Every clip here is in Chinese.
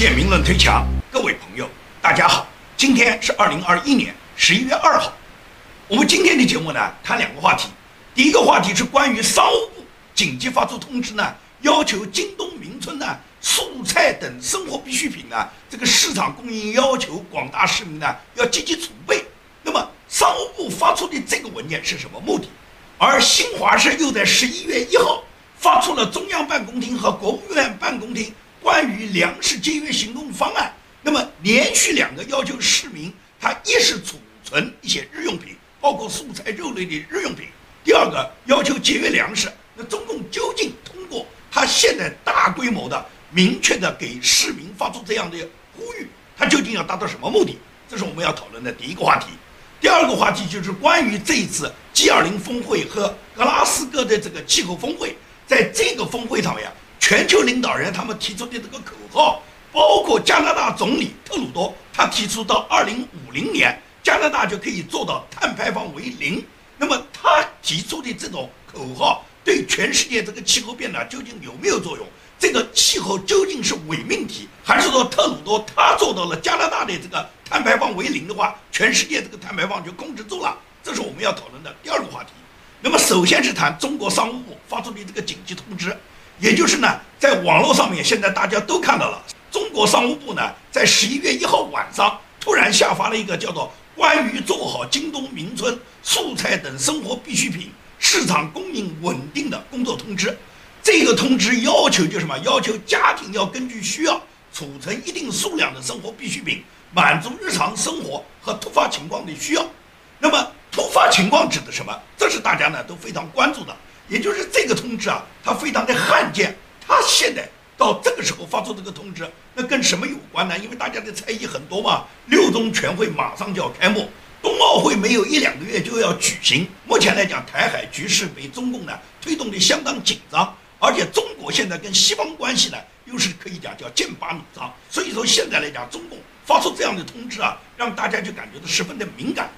剑民论推墙，各位朋友，大家好，今天是二零二一年十一月二号。我们今天的节目呢，谈两个话题。第一个话题是关于商务部紧急发出通知呢，要求京东名村呢蔬菜等生活必需品呢这个市场供应要求广大市民呢要积极储备。那么商务部发出的这个文件是什么目的？而新华社又在十一月一号发出了中央办公厅和国务院办公厅关于粮食节约行动方案。那么连续两个要求市民，他一是储存一些日用品，包括蔬菜肉类的日用品。第二个要求节约粮食，那中共究竟通过他现在大规模的、明确的给市民发出这样的呼吁，他究竟要达到什么目的？这是我们要讨论的第一个话题。第二个话题就是关于这一次 G20 峰会和格拉斯哥的这个气候峰会，在这个峰会上面，全球领导人他们提出的这个口号，包括加拿大总理特鲁多，他提出到2050年加拿大就可以做到碳排放为零。那么他提出的这种口号，对全世界这个气候变暖究竟有没有作用？这个气候究竟是伪命题，还是说特鲁多他做到了加拿大的这个碳排放为零的话，全世界这个碳排放就控制住了？这是我们要讨论的第二个话题。那么首先是谈中国商务部发出的这个紧急通知，也就是呢，在网络上面现在大家都看到了，中国商务部呢在十一月一号晚上突然下发了一个叫做。关于做好京东名村素菜等生活必需品市场供应稳定的工作通知，这个通知要求就什么？要求家庭要根据需要储存一定数量的生活必需品，满足日常生活和突发情况的需要。那么突发情况指的什么？这是大家呢都非常关注的。也就是这个通知啊，它非常的罕见，它现在。到这个时候发出这个通知，那跟什么有关呢？因为大家的猜疑很多嘛。六中全会马上就要开幕，冬奥会没有一两个月就要举行。目前来讲，台海局势被中共呢推动的相当紧张，而且中国现在跟西方关系呢又是可以讲叫剑拔弩张。所以说现在来讲，中共发出这样的通知啊，让大家就感觉到十分的敏感。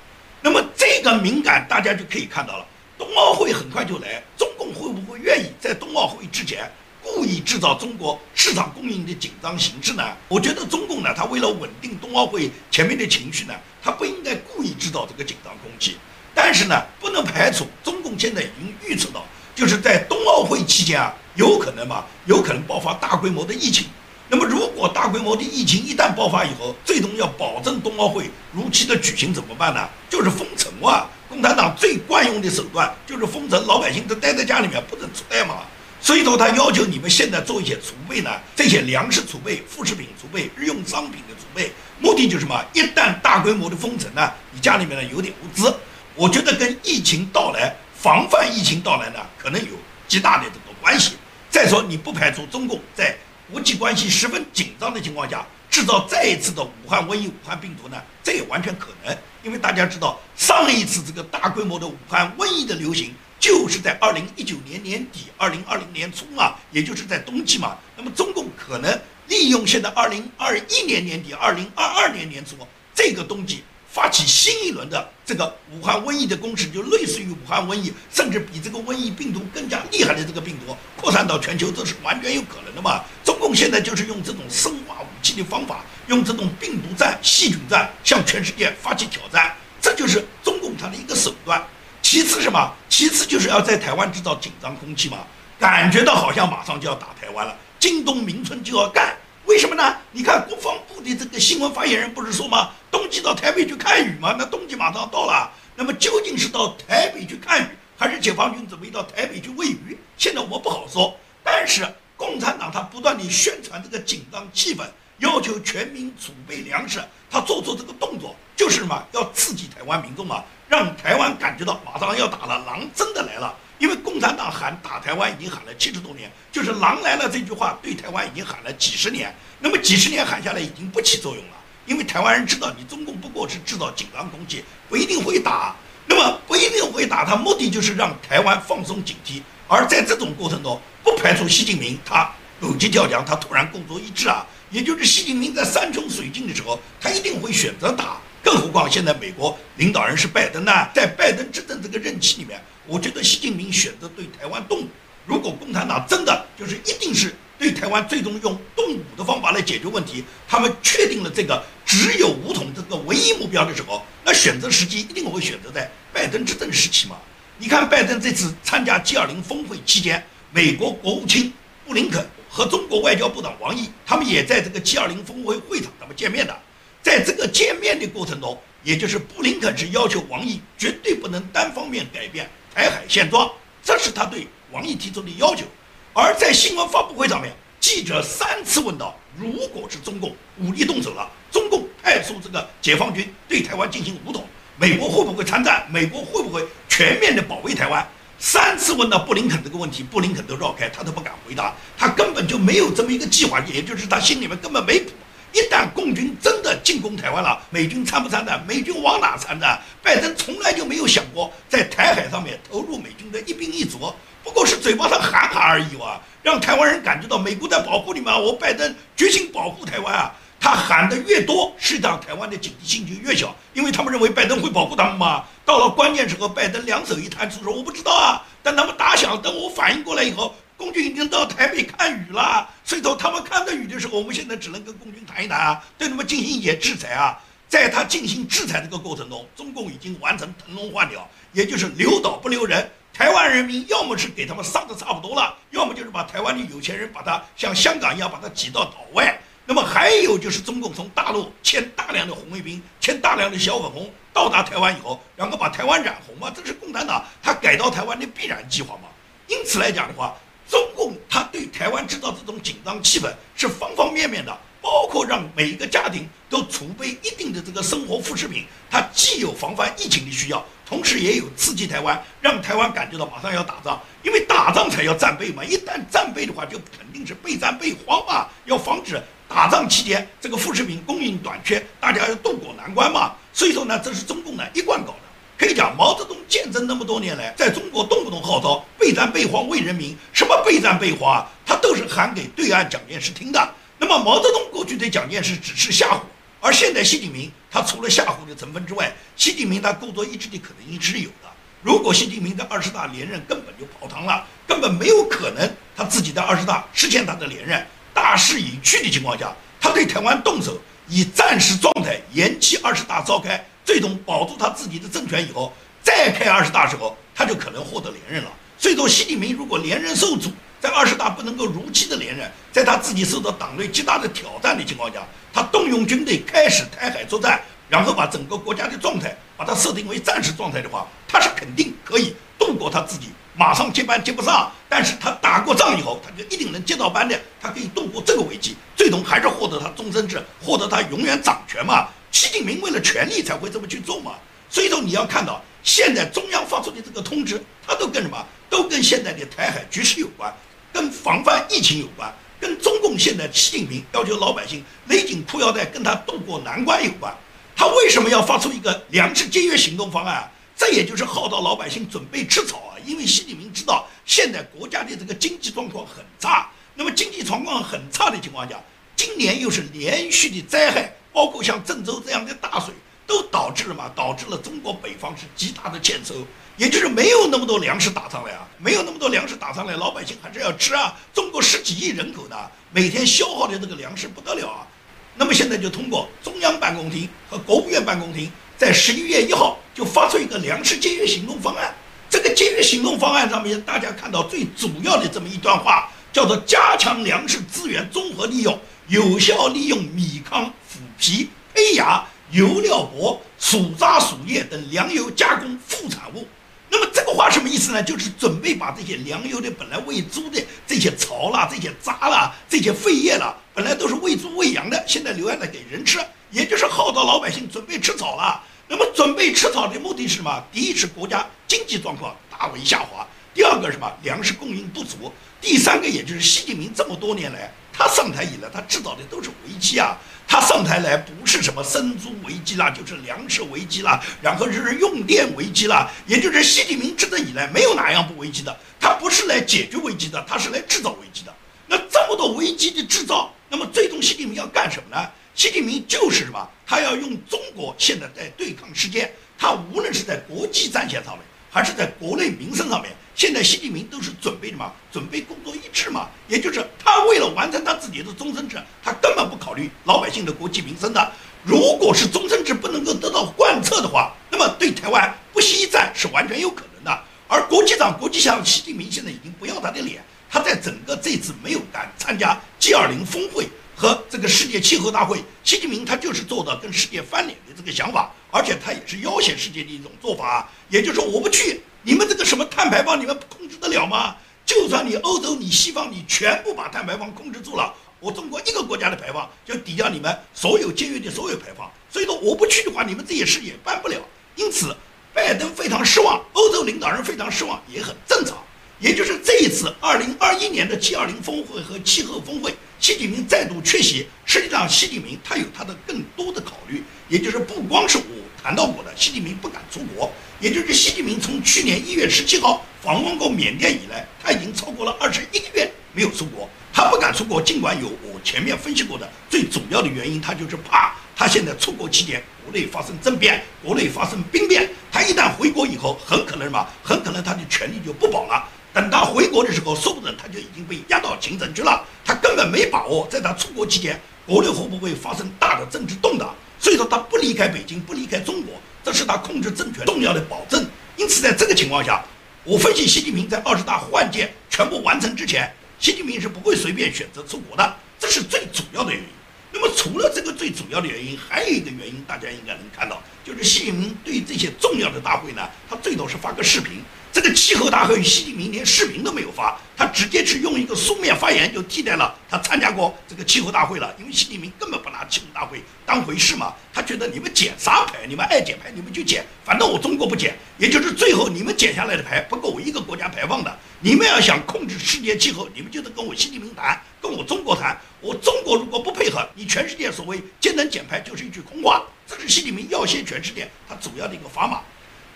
那么这个敏感，大家就可以看到了，冬奥会很快就来，中共会不会愿意在冬奥会之前？故意制造中国市场供应的紧张形势呢？我觉得中共呢，他为了稳定冬奥会前面的情绪呢，他不应该故意制造这个紧张空气。但是呢，不能排除中共现在已经预测到，就是在冬奥会期间啊，有可能嘛，有可能爆发大规模的疫情。那么，如果大规模的疫情一旦爆发以后，最终要保证冬奥会如期的举行怎么办呢？就是封城啊！共产党最惯用的手段就是封城，老百姓都待在家里面不能出来嘛。所以说，他要求你们现在做一些储备呢，这些粮食储备、副食品储备、日用商品的储备，目的就是什么？一旦大规模的封城呢，你家里面呢有点物资，我觉得跟疫情到来、防范疫情到来呢，可能有极大的这个关系。再说，你不排除中共在国际关系十分紧张的情况下，制造再一次的武汉瘟疫、武汉病毒呢？这也完全可能，因为大家知道，上一次这个大规模的武汉瘟疫的流行。就是在二零一九年年底、二零二零年初嘛，也就是在冬季嘛。那么中共可能利用现在二零二一年年底、二零二二年年初这个冬季，发起新一轮的这个武汉瘟疫的攻势，就类似于武汉瘟疫，甚至比这个瘟疫病毒更加厉害的这个病毒扩散到全球，这是完全有可能的嘛。中共现在就是用这种生化气的方法，用这种病毒战、细菌战向全世界发起挑战，这就是中共它的一个手段。其次什么？其次就是要在台湾制造紧张空气嘛，感觉到好像马上就要打台湾了，京东名村就要干。为什么呢？你看国防部的这个新闻发言人不是说吗？冬季到台北去看雨吗？那冬季马上到了，那么究竟是到台北去看雨，还是解放军准备到台北去喂鱼？现在我不好说。但是共产党他不断地宣传这个紧张气氛，要求全民储备粮食，他做出这个动作就是什么？要刺激台湾民众嘛。让台湾感觉到马上要打了，狼真的来了。因为共产党喊打台湾已经喊了七十多年，就是“狼来了”这句话对台湾已经喊了几十年。那么几十年喊下来已经不起作用了，因为台湾人知道你中共不过是制造紧张空气，不一定会打。那么不一定会打，他目的就是让台湾放松警惕。而在这种过程中，不排除习近平他狗急跳墙，他突然工作一致啊，也就是习近平在山穷水尽的时候，他一定会选择打。更何况现在美国领导人是拜登呢，在拜登执政这个任期里面，我觉得习近平选择对台湾动武。如果共产党真的就是一定是对台湾最终用动武的方法来解决问题，他们确定了这个只有武统这个唯一目标的时候，那选择时机一定会选择在拜登执政时期嘛。你看，拜登这次参加 G20 峰会期间，美国国务卿布林肯和中国外交部长王毅，他们也在这个 G20 峰会会场他们见面的。在这个见面的过程中，也就是布林肯是要求王毅绝对不能单方面改变台海现状，这是他对王毅提出的要求。而在新闻发布会上面，记者三次问到，如果是中共武力动手了，中共派出这个解放军对台湾进行武统，美国会不会参战？美国会不会全面的保卫台湾？三次问到布林肯这个问题，布林肯都绕开，他都不敢回答，他根本就没有这么一个计划，也就是他心里面根本没谱。一旦共军真的进攻台湾了，美军参不参战？美军往哪参战？拜登从来就没有想过在台海上面投入美军的一兵一卒，不过是嘴巴上喊喊而已哇，让台湾人感觉到美国在保护你们，我拜登决心保护台湾啊！他喊的越多，实际上台湾的警惕性就越小，因为他们认为拜登会保护他们嘛。到了关键时候，拜登两手一摊，说我不知道啊。等他们打响，等我反应过来以后。共军已经到台北看雨了，所以说他们看到雨的时候，我们现在只能跟共军谈一谈啊，对他们进行一些制裁啊。在他进行制裁这个过程中，中共已经完成腾笼换鸟，也就是留岛不留人。台湾人民要么是给他们杀的差不多了，要么就是把台湾的有钱人把他像香港一样把他挤到岛外。那么还有就是中共从大陆迁大量的红卫兵，迁大量的小粉红到达台湾以后，然后把台湾染红嘛，这是共产党他改造台湾的必然计划嘛。因此来讲的话。中共他对台湾制造这种紧张气氛是方方面面的，包括让每一个家庭都储备一定的这个生活副食品，它既有防范疫情的需要，同时也有刺激台湾，让台湾感觉到马上要打仗，因为打仗才要战备嘛，一旦战备的话，就肯定是备战备荒嘛，要防止打仗期间这个副食品供应短缺，大家要渡过难关嘛，所以说呢，这是中共呢一贯搞的。可以讲，毛泽东见证那么多年来，在中国动不动号召备战备荒为人民，什么备战备荒啊，他都是喊给对岸蒋介石听的。那么毛泽东过去对蒋介石只是吓唬，而现在习近平他除了吓唬的成分之外，习近平他故作意志的可能性是有的。如果习近平在二十大连任根本就泡汤了，根本没有可能他自己在二十大实现他的连任，大势已去的情况下，他对台湾动手，以战时状态延期二十大召开。最终保住他自己的政权以后，再开二十大时候，他就可能获得连任了。所以说，习近平如果连任受阻，在二十大不能够如期的连任，在他自己受到党内极大的挑战的情况下，他动用军队开始台海作战，然后把整个国家的状态把它设定为战时状态的话，他是肯定可以度过他自己马上接班接不上，但是他打过仗以后，他就一定能接到班的，他可以度过这个危机，最终还是获得他终身制，获得他永远掌权嘛。习近平为了权力才会这么去做嘛，所以说你要看到现在中央发出的这个通知，它都跟什么？都跟现在的台海局势有关，跟防范疫情有关，跟中共现在习近平要求老百姓勒紧裤腰带跟他渡过难关有关。他为什么要发出一个粮食节约行动方案？这也就是号召老百姓准备吃草，因为习近平知道现在国家的这个经济状况很差，那么经济状况很差的情况下，今年又是连续的灾害。包括像郑州这样的大水，都导致了嘛？导致了中国北方是极大的欠收，也就是没有那么多粮食打上来啊，没有那么多粮食打上来，老百姓还是要吃啊。中国十几亿人口呢，每天消耗的这个粮食不得了啊。那么现在就通过中央办公厅和国务院办公厅，在十一月一号就发出一个粮食节约行动方案。这个节约行动方案上面，大家看到最主要的这么一段话，叫做加强粮食资源综合利用，有效利用米糠。麸皮、胚芽、油料薄、薯渣、薯叶等粮油加工副产物。那么这个话什么意思呢？就是准备把这些粮油的本来喂猪的这些槽啦、这些渣啦、这些废液啦，本来都是喂猪喂羊的，现在留下来给人吃，也就是号召老百姓准备吃草了。那么准备吃草的目的是什么？第一是国家经济状况大为下滑，第二个什么？粮食供应不足，第三个也就是习近平这么多年来他上台以来他制造的都是危机啊。他上台来不是什么生猪危机啦，就是粮食危机啦，然后就是用电危机啦，也就是习近平执政以来没有哪样不危机的。他不是来解决危机的，他是来制造危机的。那这么多危机的制造，那么最终习近平要干什么呢？习近平就是什么？他要用中国现在在对抗世界，他无论是在国际战线上面，还是在国内民生上面，现在习近平都是准备什么？准备工作一致嘛，也就是他为了完成他自己的终身制，他根本不考虑老百姓的国计民生的。如果是终身制不能够得到贯彻的话，那么对台湾不惜一战是完全有可能的。而国际上，国际上，习近平现在已经不要他的脸，他在整个这次没有敢参加 G20 峰会和这个世界气候大会，习近平他就是做的跟世界翻脸的这个想法，而且他也是要挟世界的一种做法，也就是说我不去，你们这个什么碳排放你们控制得了吗？就算你欧洲、你西方，你全部把碳排放控制住了。我中国一个国家的排放就抵掉你们所有节约的所有排放，所以说我不去的话，你们这些事也办不了。因此，拜登非常失望，欧洲领导人非常失望，也很正常。也就是这一次二零二一年的 G20 峰会和气候峰会，习近平再度缺席。实际上，习近平他有他的更多的考虑，也就是不光是我谈到过的，习近平不敢出国。也就是习近平从去年一月十七号访问过缅甸以来，他已经超过了二十一个月没有出国。他不敢出国，尽管有我前面分析过的最主要的原因，他就是怕他现在出国期间国内发生政变，国内发生兵变。他一旦回国以后，很可能什么？很可能他的权力就不保了。等他回国的时候，说不准他就已经被押到秦城去了。他根本没把握，在他出国期间，国内会不会发生大的政治动荡。所以说，他不离开北京，不离开中国，这是他控制政权重要的保证。因此，在这个情况下，我分析习近平在二十大换届全部完成之前。习近平是不会随便选择出国的，这是最主要的原因。那么除了这个最主要的原因，还有一个原因，大家应该能看到，就是习近平对这些重要的大会呢，他最多是发个视频。这个气候大会，习近平连视频都没有发，他直接去用一个书面发言就替代了他参加过这个气候大会了。因为习近平根本不拿气候大会当回事嘛，他觉得你们减啥牌，你们爱减牌你们就减，反正我中国不减，也就是最后你们减下来的牌不够我一个国家排放的。你们要想控制世界气候，你们就得跟我习近平谈，跟我中国谈。我中国如果不配合，你全世界所谓节能减排就是一句空话。这是习近平要挟全世界他主要的一个砝码。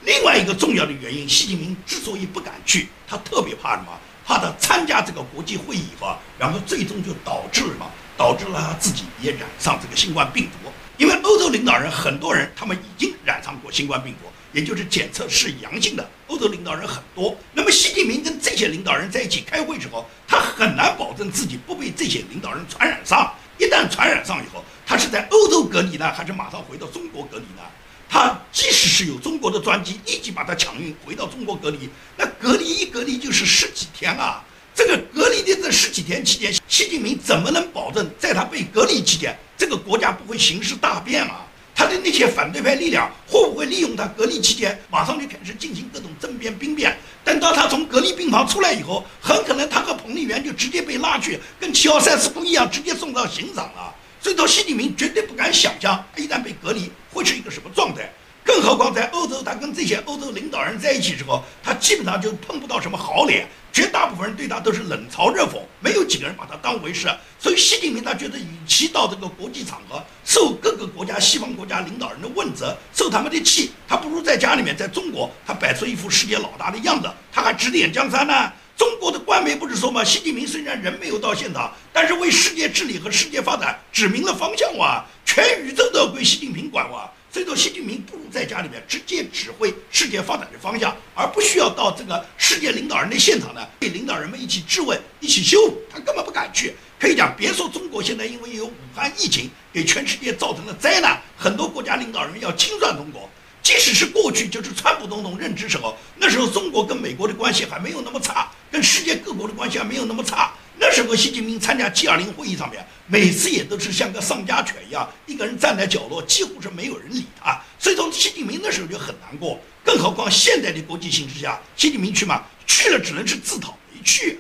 另外一个重要的原因，习近平之所以不敢去，他特别怕什么？怕他参加这个国际会议以后，然后最终就导致什么？导致了他自己也染上这个新冠病毒。因为欧洲领导人很多人，他们已经染上过新冠病毒，也就是检测是阳性的。欧洲领导人很多，那么习近平跟这些领导人在一起开会时候，他很难保证自己不被这些领导人传染上。一旦传染上以后，他是在欧洲隔离呢，还是马上回到中国隔离呢？他即使是有中国的专机，立即把他抢运回到中国隔离，那隔离一隔离就是十几天啊！这个隔离的这十几天期间，习近平怎么能保证在他被隔离期间，这个国家不会形势大变啊？他的那些反对派力量会不会利用他隔离期间，马上就开始进行各种政变兵变？等到他从隔离病房出来以后，很可能他和彭丽媛就直接被拉去，跟七幺三师傅一样，直接送到刑场了。所以说，习近平绝对不敢想象，一旦被隔离会是一个什么状态。更何况在欧洲，他跟这些欧洲领导人在一起之后，他基本上就碰不到什么好脸，绝大部分人对他都是冷嘲热讽，没有几个人把他当回事。所以，习近平他觉得，与其到这个国际场合受各个国家、西方国家领导人的问责，受他们的气，他不如在家里面，在中国，他摆出一副世界老大的样子，他还指点江山呢。中国的官媒不是说吗？习近平虽然人没有到现场，但是为世界治理和世界发展指明了方向哇！全宇宙都要归习近平管哇！所以说，习近平不如在家里面直接指挥世界发展的方向，而不需要到这个世界领导人的现场呢，跟领导人们一起质问、一起羞辱，他根本不敢去。可以讲，别说中国现在因为有武汉疫情给全世界造成了灾难，很多国家领导人要清算中国。即使是过去，就是川普总统任职时候，那时候中国跟美国的关系还没有那么差，跟世界各国的关系还没有那么差。那时候习近平参加 G20 会议上面，每次也都是像个丧家犬一样，一个人站在角落，几乎是没有人理他。所以说，习近平那时候就很难过。更何况现在的国际形势下，习近平去嘛，去了只能是自讨没趣。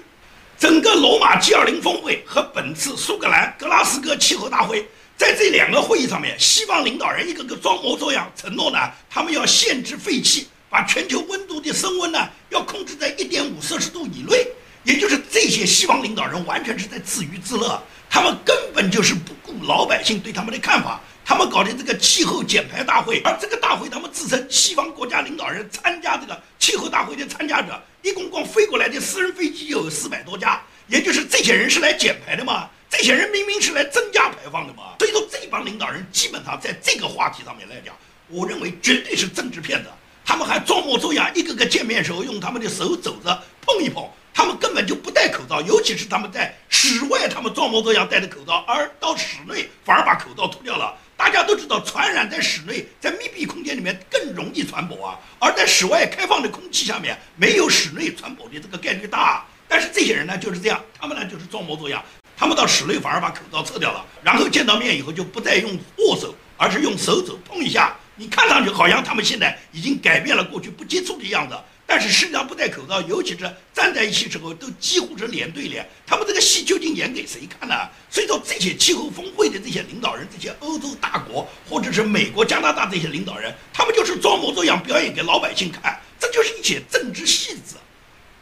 整个罗马 G20 峰会和本次苏格兰格拉斯哥气候大会。在这两个会议上面，西方领导人一个个装模作样承诺呢，他们要限制废气，把全球温度的升温呢要控制在一点五摄氏度以内。也就是这些西方领导人完全是在自娱自乐，他们根本就是不顾老百姓对他们的看法。他们搞的这个气候减排大会，而这个大会他们自称西方国家领导人参加这个气候大会的参加者，一共光飞过来的私人飞机就有四百多架。也就是这些人是来减排的吗？这些人明明是来增加排放的嘛，所以说这帮领导人基本上在这个话题上面来讲，我认为绝对是政治骗子。他们还装模作样，一个个见面时候用他们的手肘子碰一碰。他们根本就不戴口罩，尤其是他们在室外，他们装模作样戴着口罩，而到室内反而把口罩脱掉了。大家都知道，传染在室内，在密闭空间里面更容易传播啊，而在室外开放的空气下面，没有室内传播的这个概率大。但是这些人呢就是这样，他们呢就是装模作样，他们到室内反而把口罩撤掉了，然后见到面以后就不再用握手，而是用手肘碰一下。你看上去好像他们现在已经改变了过去不接触的样子。但是实际上不戴口罩，尤其是站在一起时候，都几乎是脸对脸。他们这个戏究竟演给谁看呢？所以说这些气候峰会的这些领导人，这些欧洲大国或者是美国、加拿大这些领导人，他们就是装模作样表演给老百姓看，这就是一些政治戏子。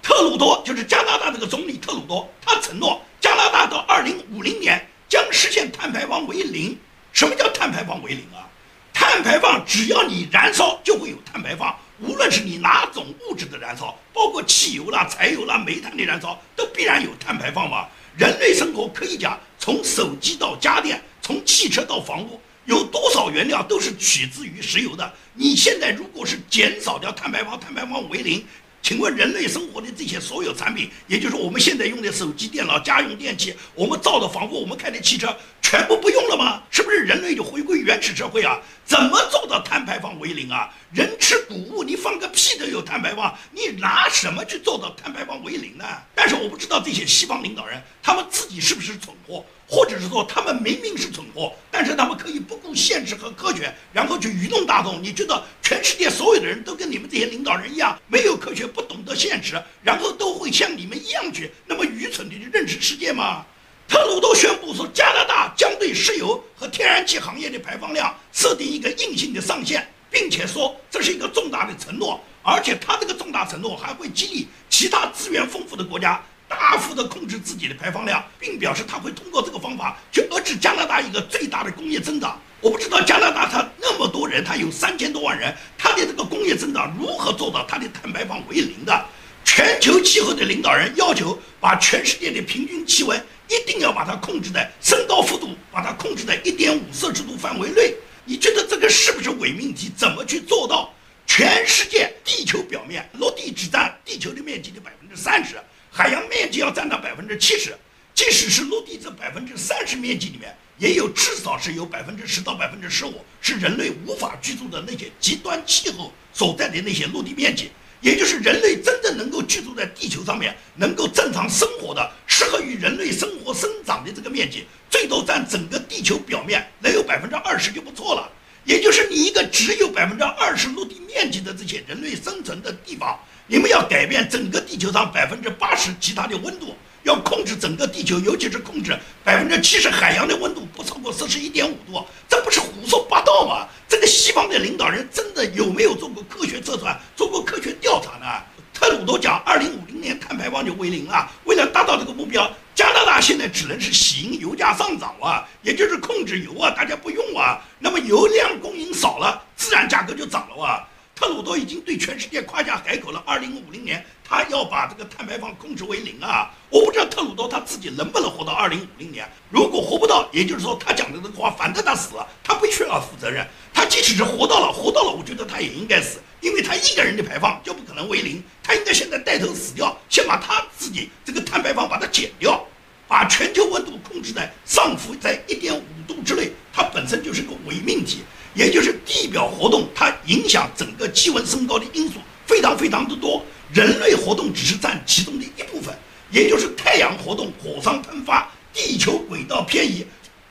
特鲁多就是加拿大这个总理特鲁多，他承诺加拿大到二零五零年将实现碳排放为零。什么叫碳排放为零啊？碳排放只要你燃烧就会有碳排放。无论是你哪种物质的燃烧，包括汽油啦、柴油啦、煤炭的燃烧，都必然有碳排放嘛。人类生活可以讲，从手机到家电，从汽车到房屋，有多少原料都是取自于石油的。你现在如果是减少掉碳排放，碳排放为零。请问人类生活的这些所有产品，也就是我们现在用的手机、电脑、家用电器，我们造的房屋，我们开的汽车，全部不用了吗？是不是人类就回归原始社会啊？怎么做到碳排放为零啊？人吃谷物，你放个屁都有碳排放，你拿什么去做到碳排放为零呢？但是我不知道这些西方领导人，他们自己是不是蠢货？或者是说，他们明明是蠢货，但是他们可以不顾现实和科学，然后去愚弄大众。你觉得全世界所有的人都跟你们这些领导人一样，没有科学，不懂得现实，然后都会像你们一样去那么愚蠢的去认识世界吗？特鲁多宣布说，加拿大将对石油和天然气行业的排放量设定一个硬性的上限，并且说这是一个重大的承诺，而且他这个重大承诺还会激励其他资源丰富的国家。大幅的控制自己的排放量，并表示他会通过这个方法去遏制加拿大一个最大的工业增长。我不知道加拿大它那么多人，它有三千多万人，它的这个工业增长如何做到它的碳排放为零的？全球气候的领导人要求把全世界的平均气温一定要把它控制在升高幅度，把它控制在一点五摄氏度范围内。你觉得这个是不是伪命题？怎么去做到？全世界地球表面陆地只占地球的面积的百分之三十。海洋面积要占到百分之七十，即使是陆地这百分之三十面积里面，也有至少是有百分之十到百分之十五是人类无法居住的那些极端气候所在的那些陆地面积，也就是人类真正能够居住在地球上面，能够正常生活的、适合于人类生活生长的这个面积，最多占整个地球表面能有百分之二十就不错了。也就是你一个只有百分之二十陆地面积的这些人类生存的地方。你们要改变整个地球上百分之八十其他的温度，要控制整个地球，尤其是控制百分之七十海洋的温度不超过四十一点五度，这不是胡说八道吗？这个西方的领导人真的有没有做过科学测算、做过科学调查呢？特鲁多讲，二零五零年碳排放就为零啊！为了达到这个目标，加拿大现在只能是喜迎油价上涨啊，也就是控制油啊，大家不用啊，那么油量供应少了，自然价格就涨了啊。特鲁多已经对全世界夸下海口了。二零五零年，他要把这个碳排放控制为零啊！我不知道特鲁多他自己能不能活到二零五零年。如果活不到，也就是说他讲的这个话，反正他死了，他不需要负责任。他即使是活到了，活到了，我觉得他也应该死，因为他一个人的排放就不可能为零。他应该现在带头死掉，先把他自己这个碳排放把它减掉，把全球温度控制在上浮在一点五度之内，它本身就是个伪命题。也就是地表活动，它影响整个气温升高的因素非常非常的多，人类活动只是占其中的一部分。也就是太阳活动、火山喷发、地球轨道偏移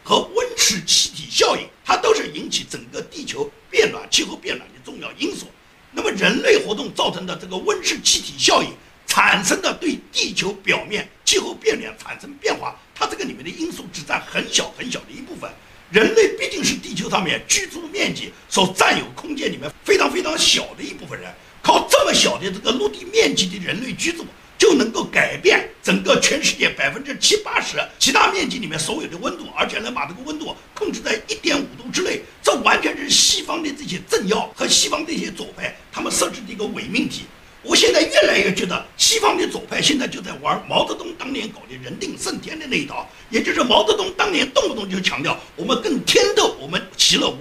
和温室气体效应，它都是引起整个地球变暖、气候变暖的重要因素。那么人类活动造成的这个温室气体效应产生的对地球表面气候变暖产生变化，它这个里面的因素只占很小很小的一部分。人类毕竟是地球上面居住面积所占有空间里面非常非常小的一部分人，靠这么小的这个陆地面积的人类居住，就能够改变整个全世界百分之七八十其他面积里面所有的温度，而且能把这个温度控制在一点五度之内，这完全是西方的这些政要和西方这些左派他们设置的一个伪命题。我现在越来越觉得西方的左派现在就在玩毛泽东当年搞的人定胜天的那一套，也就是毛泽东当年动不动就强调我们更天斗，我们其乐无；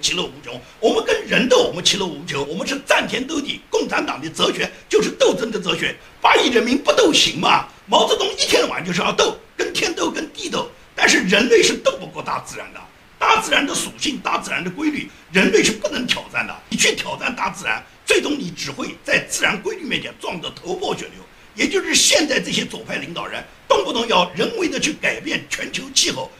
其乐无穷；我们跟人斗，我们其乐无穷。我们是战天斗地，共产党的哲学就是斗争的哲学。八亿人民不斗行吗？毛泽东一天到晚就是要斗，跟天斗，跟地斗。但是人类是斗不过大自然的，大自然的属性，大自然的规律，人类是不能挑战的。你去挑战大自然。最终你只会在自然规律面前撞得头破血流，也就是现在这些左派领导人动不动要人为的去改变全球气候，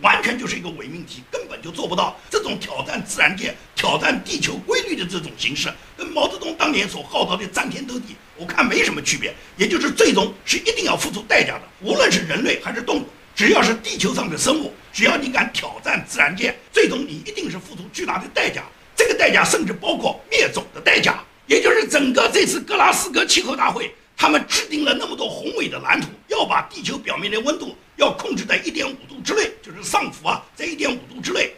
完全就是一个伪命题，根本就做不到。这种挑战自然界、挑战地球规律的这种形式，跟毛泽东当年所号召的战天斗地，我看没什么区别。也就是最终是一定要付出代价的，无论是人类还是动物，只要是地球上的生物，只要你敢挑战自然界，最终你一定是付出巨大的代价。这个代价甚至包括灭种的代价，也就是整个这次格拉斯哥气候大会，他们制定了那么多宏伟的蓝图，要把地球表面的温度要控制在一点五度之内，就是上浮啊，在一点五度之内。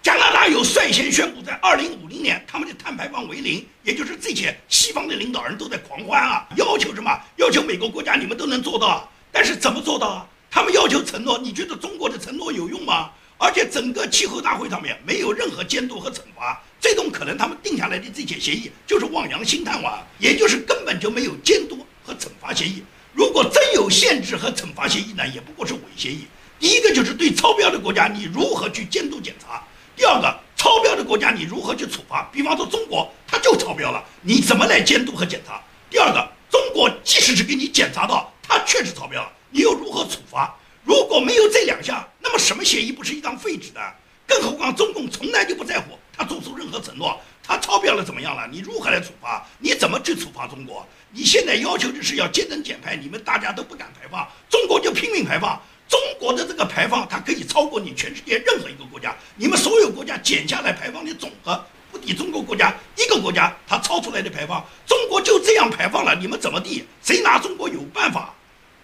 加拿大有率先宣布，在二零五零年他们的碳排放为零，也就是这些西方的领导人都在狂欢啊，要求什么？要求美国国家你们都能做到，但是怎么做到啊？他们要求承诺，你觉得中国的承诺有用吗？而且整个气候大会上面没有任何监督和惩罚。最终可能他们定下来的这些协议就是望洋兴叹啊，也就是根本就没有监督和惩罚协议。如果真有限制和惩罚协议呢，也不过是伪协议。第一个就是对超标的国家你如何去监督检查；第二个，超标的国家你如何去处罚。比方说中国，它就超标了，你怎么来监督和检查？第二个，中国即使是给你检查到它确实超标了，你又如何处罚？如果没有这两项，那么什么协议不是一张废纸的？更何况中共从来就不在乎。他做出任何承诺，他超标了怎么样了？你如何来处罚？你怎么去处罚中国？你现在要求的是要节能减排，你们大家都不敢排放，中国就拼命排放。中国的这个排放，它可以超过你全世界任何一个国家。你们所有国家减下来排放的总和，不抵中国国家一个国家它超出来的排放。中国就这样排放了，你们怎么地？谁拿中国有办法？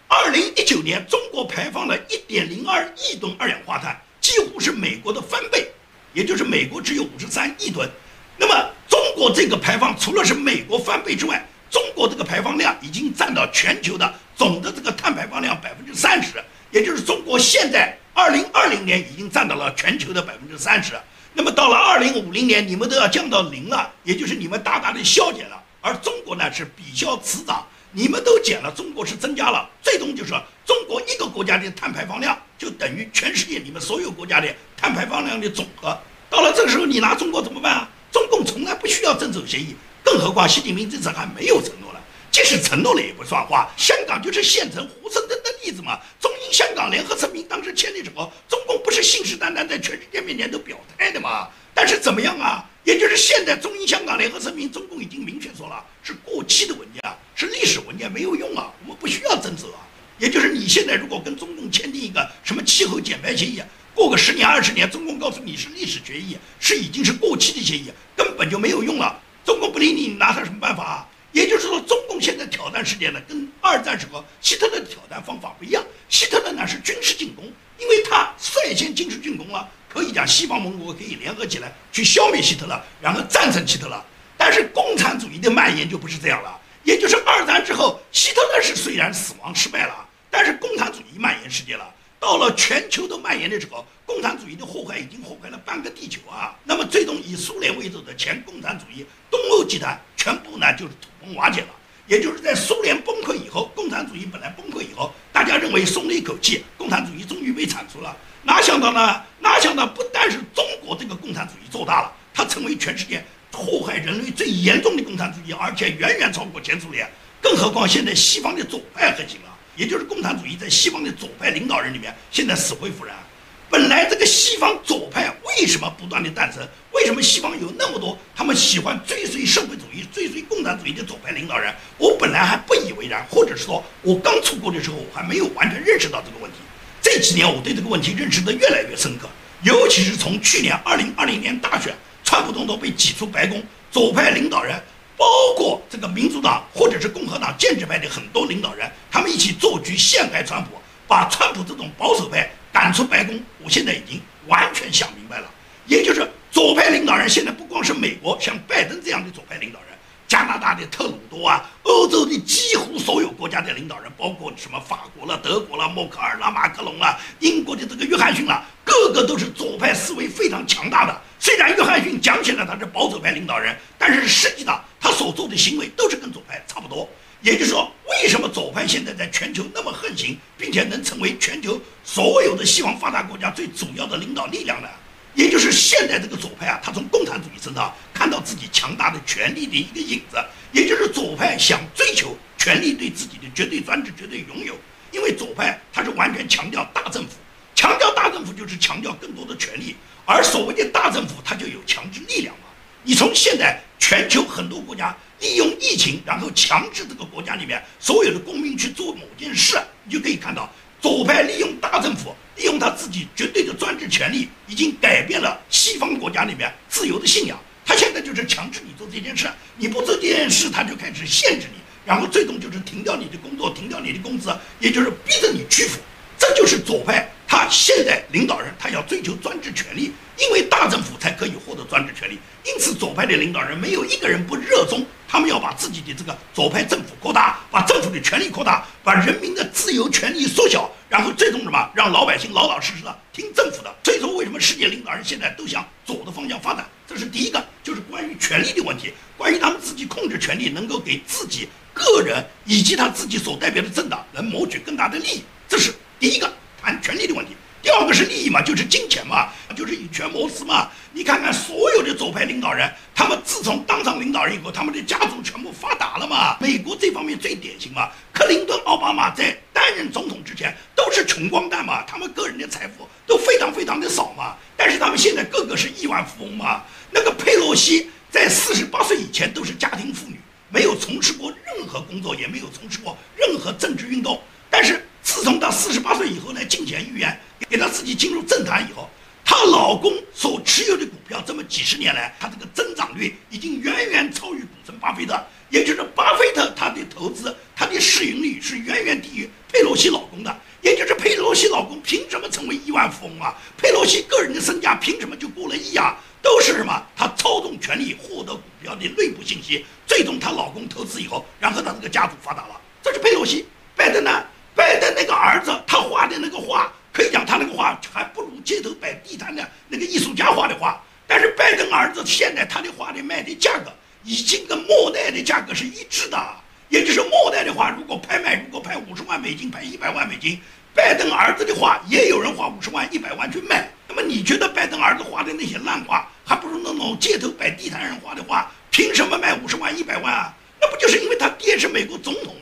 二零一九年，中国排放了一点零二亿吨二氧化碳，几乎是美国的翻倍。也就是美国只有五十三亿吨，那么中国这个排放除了是美国翻倍之外，中国这个排放量已经占到全球的总的这个碳排放量百分之三十，也就是中国现在二零二零年已经占到了全球的百分之三十，那么到了二零五零年，你们都要降到零了，也就是你们大大的削减了，而中国呢是比较此长。你们都减了，中国是增加了，最终就是中国一个国家的碳排放量就等于全世界你们所有国家的碳排放量的总和。到了这个时候，你拿中国怎么办啊？中共从来不需要遵守协议，更何况习近平这次还没有承诺了，即使承诺了也不算话。香港就是现成活生生的例子嘛。中英香港联合声明当时签的时候，中共不是信誓旦旦在全世界面前都表态的吗？但是怎么样啊？也就是现在中英香港联合声明，中共已经明确说了是过期的文件。是历史文件没有用啊，我们不需要遵守啊。也就是你现在如果跟中共签订一个什么气候减排协议，过个十年二十年，中共告诉你是历史决议，是已经是过期的协议，根本就没有用了。中共不理你，你拿他什么办法啊？也就是说，中共现在挑战世界呢，跟二战时候希特勒的挑战方法不一样。希特勒呢是军事进攻，因为他率先军事进攻了，可以讲西方盟国可以联合起来去消灭希特勒，然后战胜希特勒。但是共产主义的蔓延就不是这样了。也就是二战之后，希特勒是虽然死亡失败了，但是共产主义蔓延世界了。到了全球都蔓延的时候，共产主义的祸害已经祸害了半个地球啊。那么最终以苏联为首的前共产主义东欧集团全部呢就是土崩瓦解了。也就是在苏联崩溃以后，共产主义本来崩溃以后，大家认为松了一口气，共产主义终于被铲除了。哪想到呢？哪想到不但是中国这个共产主义做大了，它成为全世界。祸害人类最严重的共产主义，而且远远超过前苏联。更何况现在西方的左派横行了，也就是共产主义在西方的左派领导人里面，现在死灰复燃。本来这个西方左派为什么不断的诞生？为什么西方有那么多他们喜欢追随社会主义、追随共产主义的左派领导人？我本来还不以为然，或者是说我刚出国的时候，我还没有完全认识到这个问题。这几年我对这个问题认识的越来越深刻，尤其是从去年二零二零年大选。川普总统被挤出白宫，左派领导人，包括这个民主党或者是共和党建制派的很多领导人，他们一起做局陷害川普，把川普这种保守派赶出白宫。我现在已经完全想明白了，也就是左派领导人现在不光是美国像拜登这样的左派领导人，加拿大的特鲁多啊，欧洲的几乎所有国家的领导人，包括什么法国了、德国了、默克尔了、马克龙了、英国的这个约翰逊了，个个都是左派思维非常强大的。虽然约翰逊讲起来他是保守派领导人，但是实际上所做的行为都是跟左派差不多。也就是说，为什么左派现在在全球那么横行，并且能成为全球所有的西方发达国家最主要的领导力量呢？也就是现在这个左派啊，他从共产主义身上看到自己强大的权力的一个影子。也就是左派想追求权力对自己的绝对专制、绝对拥有。因为左派他是完全强调大政府，强调大政府就是强调更多的权利，而所谓的大政府，它就有强制力量。你从现在全球很多国家。利用疫情，然后强制这个国家里面所有的公民去做某件事，你就可以看到左派利用大政府，利用他自己绝对的专制权利，已经改变了西方国家里面自由的信仰。他现在就是强制你做这件事，你不做这件事，他就开始限制你，然后最终就是停掉你的工作，停掉你的工资，也就是逼着你屈服。这就是左派，现在领导人他要追求专制权利，因为大政府才可以获得专制权利。因此，左派的领导人没有一个人不热衷，他们要把自己的这个左派政府扩大，把政府的权力扩大，把人民的自由权利缩小，然后最终什么，让老百姓老老实实的听政府的。所以说，为什么世界领导人现在都向左的方向发展？这是第一个，就是关于权力的问题，关于他们自己控制权力，能够给自己个人以及他自己所代表的政党能谋取更大的利益，这是。第一个谈权力的问题，第二个是利益嘛，就是金钱嘛，就是以权谋私嘛。你看看所有的左派领导人，他们自从当上领导人以后，他们的家族全部发达了嘛。美国这方面最典型嘛，克林顿、奥巴马在担任总统之前都是穷光蛋嘛，他们个人的财富都非常非常的少嘛。但是他们现在个个是亿万富翁嘛。那个佩洛西在四十八岁以前都是家庭妇女，没有从事过任何工作，也没有从事过任何政治运动，四十八岁以后呢，金钱预言给她自己进入政坛以后，她老公所持有的股票，这么几十年来，她这个增长率已经远远超于股神巴菲特。也就是巴菲特他的投资，他的市盈率是远远低于佩洛西老公的。也就是佩洛西老公凭什么成为亿万富翁啊？佩洛西个人的身价凭什么就过了亿啊？都是什么？她操纵权力获得股票的内部信息，最终她老公投资以后，然后她这个家族发达了。这是佩洛西。拜登呢？拜登那个儿子，他画的那个画，可以讲他那个画还不如街头摆地摊的那个艺术家画的画。但是拜登儿子现在他的画的卖的价格，已经跟莫奈的价格是一致的。也就是莫奈的画，如果拍卖，如果拍五十万美金，拍一百万美金，拜登儿子的画也有人花五十万、一百万去卖。那么你觉得拜登儿子画的那些烂画，还不如那种街头摆地摊人画的画，凭什么卖五十万、一百万啊？那不就是因为他爹是美国总统？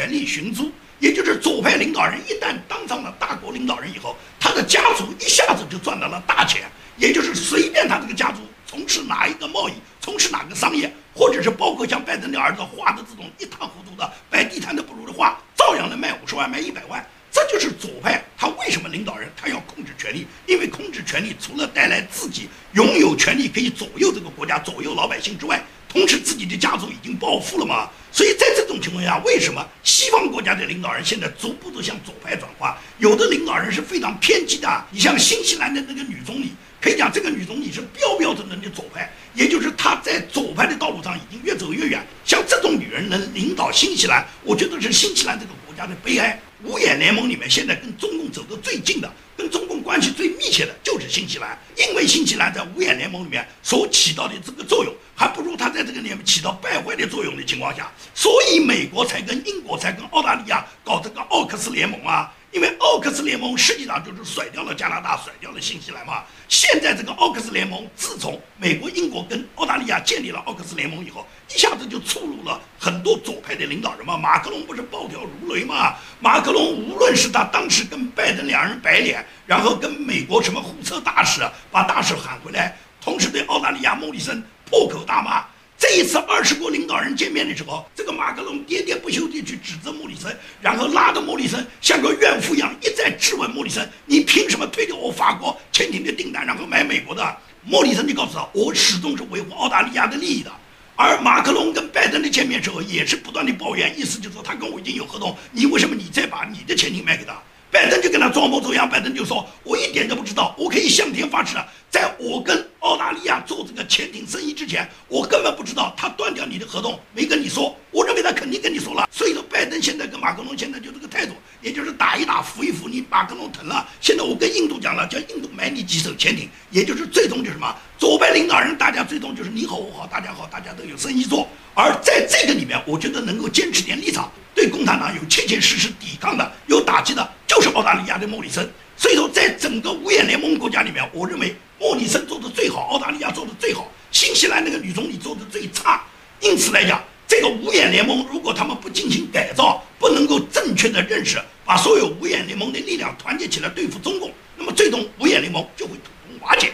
权力寻租，也就是左派领导人一旦当上了大国领导人以后，他的家族一下子就赚到了大钱，也就是随便他这个家族从事哪一个贸易，从事哪个商业，或者是包括像拜登的儿子画的这种一塌糊涂的摆地摊的不如的画，照样能卖五十万，卖一百万。这就是左派，他为什么领导人他要控制权力？因为控制权力除了带来自己拥有权力可以左右这个国家、左右老百姓之外，同时自己的家族已经暴富了嘛。所以在这种情况下，为什么西方国家的领导人现在逐步都向左派转化？有的领导人是非常偏激的。你像新西兰的那个女总理，可以讲这个女总理是标标准准的左派，也就是她在左派的道路上已经越走越远。像这种女人能领导新西兰，我觉得是新西兰这个国家的悲哀。五眼联盟里面现在跟中共走得最近的，跟中共关系最密切的就是新西兰，因为新西兰在五眼联盟里面所起到的这个作用，还不如他在这个里面起到败坏的作用的情况下，所以美国才跟英国才跟澳大利亚搞这个奥克斯联盟啊。因为奥克斯联盟实际上就是甩掉了加拿大，甩掉了新西兰嘛。现在这个奥克斯联盟，自从美国、英国跟澳大利亚建立了奥克斯联盟以后，一下子就触怒了很多左派的领导人嘛。马克龙不是暴跳如雷嘛？马克龙无论是他当时跟拜登两人摆脸，然后跟美国什么护车大使把大使喊回来，同时对澳大利亚莫里森破口大骂。这一次二十国领导人见面的时候，这个马克龙喋喋不休地去指责莫里森，然后拉着莫里森像个怨妇一样一再质问莫里森：“你凭什么推掉我法国潜艇的订单，然后买美国的？”莫里森就告诉他：“我始终是维护澳大利亚的利益的。”而马克龙跟拜登的见面时候也是不断的抱怨，意思就是说他跟我已经有合同，你为什么你再把你的潜艇卖给他？拜登就跟他装模作样，拜登就说：“我一点都不知道，我可以向天发誓，在我跟澳大利亚做这个潜艇生意之前，我根本不知道他断掉你的合同，没跟你说。我认为他肯定跟你说了。所以说，拜登现在跟马克龙现在就这个态度，也就是打一打，扶一扶你，马克龙疼了。现在我跟印度讲了，叫印度买你几艘潜艇，也就是最终就是什么，左派领导人大家最终就是你好我好大家好，大家都有生意做。而在这个里面，我觉得能够坚持点立场，对共产党有切切实实抵抗的、有打击的。”就是澳大利亚的莫里森，所以说在整个五眼联盟国家里面，我认为莫里森做的最好，澳大利亚做的最好，新西兰那个女总理做的最差。因此来讲，这个五眼联盟如果他们不进行改造，不能够正确的认识，把所有五眼联盟的力量团结起来对付中共，那么最终五眼联盟就会土崩瓦解。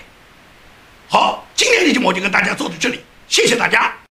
好，今天的节目就跟大家做到这里，谢谢大家。